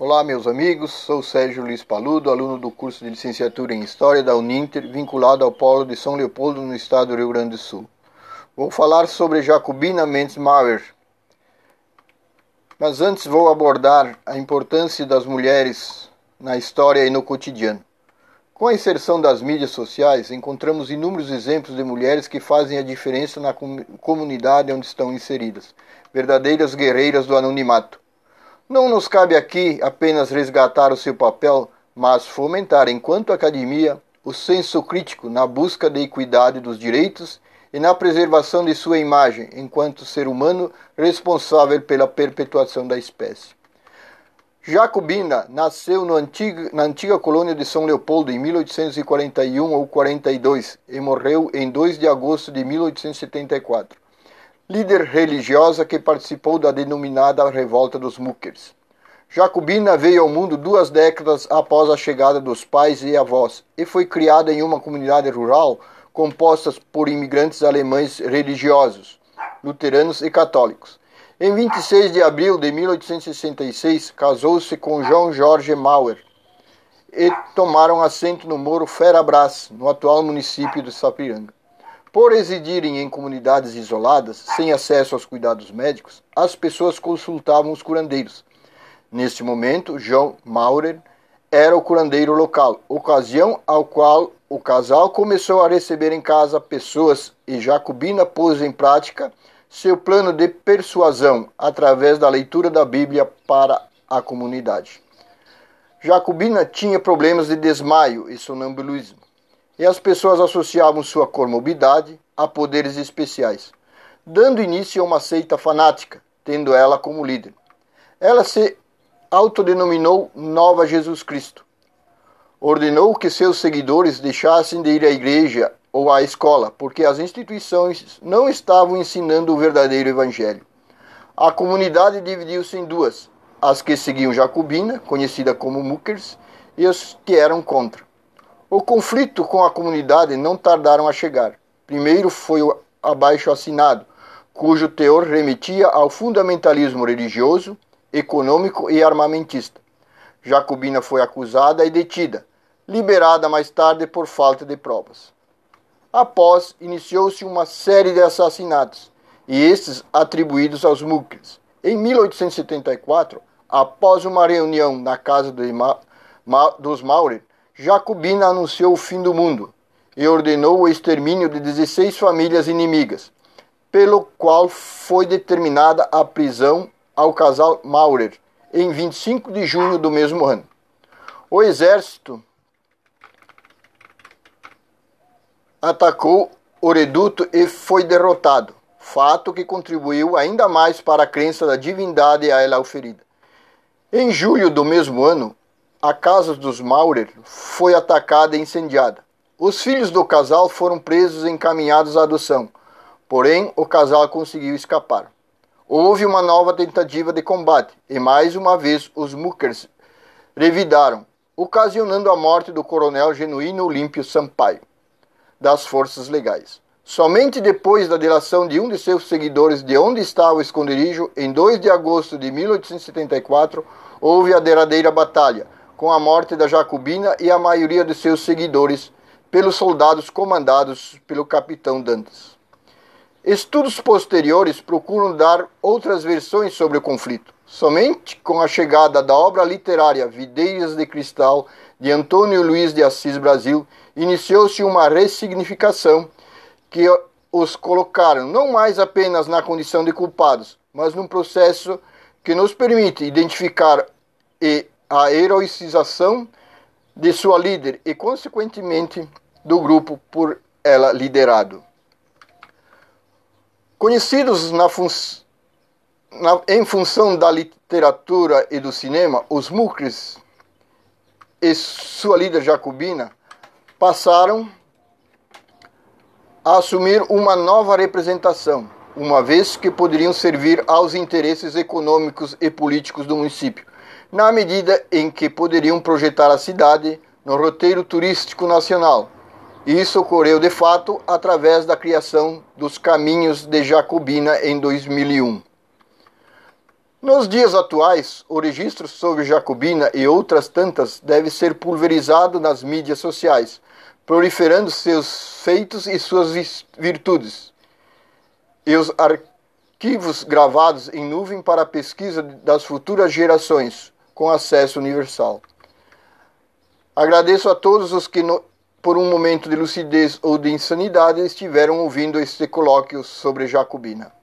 Olá, meus amigos. Sou Sérgio Luiz Paludo, aluno do curso de licenciatura em História da Uninter, vinculado ao Polo de São Leopoldo, no estado do Rio Grande do Sul. Vou falar sobre Jacobina Mendes Mauer. Mas antes vou abordar a importância das mulheres na história e no cotidiano. Com a inserção das mídias sociais, encontramos inúmeros exemplos de mulheres que fazem a diferença na comunidade onde estão inseridas, verdadeiras guerreiras do anonimato. Não nos cabe aqui apenas resgatar o seu papel, mas fomentar, enquanto academia, o senso crítico na busca da equidade dos direitos e na preservação de sua imagem enquanto ser humano responsável pela perpetuação da espécie. Jacobina nasceu antigo, na antiga colônia de São Leopoldo em 1841 ou 42 e morreu em 2 de agosto de 1874 líder religiosa que participou da denominada Revolta dos Muckers. Jacobina veio ao mundo duas décadas após a chegada dos pais e avós e foi criada em uma comunidade rural composta por imigrantes alemães religiosos, luteranos e católicos. Em 26 de abril de 1866, casou-se com João Jorge Mauer e tomaram assento no Moro Ferabras, no atual município de Sapiranga. Por residirem em comunidades isoladas, sem acesso aos cuidados médicos, as pessoas consultavam os curandeiros. Neste momento, João Maurer era o curandeiro local, ocasião ao qual o casal começou a receber em casa pessoas e Jacobina pôs em prática seu plano de persuasão através da leitura da Bíblia para a comunidade. Jacobina tinha problemas de desmaio e sonambulismo e as pessoas associavam sua comorbidade a poderes especiais, dando início a uma seita fanática, tendo ela como líder. Ela se autodenominou Nova Jesus Cristo. Ordenou que seus seguidores deixassem de ir à igreja ou à escola, porque as instituições não estavam ensinando o verdadeiro evangelho. A comunidade dividiu-se em duas: as que seguiam Jacobina, conhecida como Muckers, e os que eram contra. O conflito com a comunidade não tardaram a chegar. Primeiro foi o abaixo assinado, cujo teor remetia ao fundamentalismo religioso, econômico e armamentista. Jacobina foi acusada e detida, liberada mais tarde por falta de provas. Após, iniciou-se uma série de assassinatos, e estes atribuídos aos Muckers. Em 1874, após uma reunião na casa dos Maurer, Jacobina anunciou o fim do mundo e ordenou o extermínio de 16 famílias inimigas, pelo qual foi determinada a prisão ao casal Maurer em 25 de junho do mesmo ano. O exército atacou o reduto e foi derrotado, fato que contribuiu ainda mais para a crença da divindade a ela oferida. Em julho do mesmo ano, a casa dos Maurer foi atacada e incendiada. Os filhos do casal foram presos e encaminhados à adoção, porém o casal conseguiu escapar. Houve uma nova tentativa de combate e mais uma vez os Muckers revidaram, ocasionando a morte do coronel Genuíno Olímpio Sampaio, das forças legais. Somente depois da delação de um de seus seguidores de onde estava o esconderijo, em 2 de agosto de 1874, houve a derradeira batalha, com a morte da Jacobina e a maioria de seus seguidores pelos soldados comandados pelo capitão Dantas. Estudos posteriores procuram dar outras versões sobre o conflito. Somente com a chegada da obra literária Videiras de Cristal de Antônio Luiz de Assis Brasil, iniciou-se uma ressignificação que os colocaram não mais apenas na condição de culpados, mas num processo que nos permite identificar e a heroicização de sua líder e, consequentemente, do grupo por ela liderado. Conhecidos fun na, em função da literatura e do cinema, os Mucres e sua líder jacobina passaram a assumir uma nova representação, uma vez que poderiam servir aos interesses econômicos e políticos do município, na medida em que poderiam projetar a cidade no roteiro turístico nacional. Isso ocorreu de fato através da criação dos Caminhos de Jacobina em 2001. Nos dias atuais, o registro sobre Jacobina e outras tantas deve ser pulverizado nas mídias sociais, proliferando seus feitos e suas virtudes. E os arquivos gravados em nuvem para a pesquisa das futuras gerações, com acesso universal. Agradeço a todos os que, no, por um momento de lucidez ou de insanidade, estiveram ouvindo este colóquio sobre Jacobina.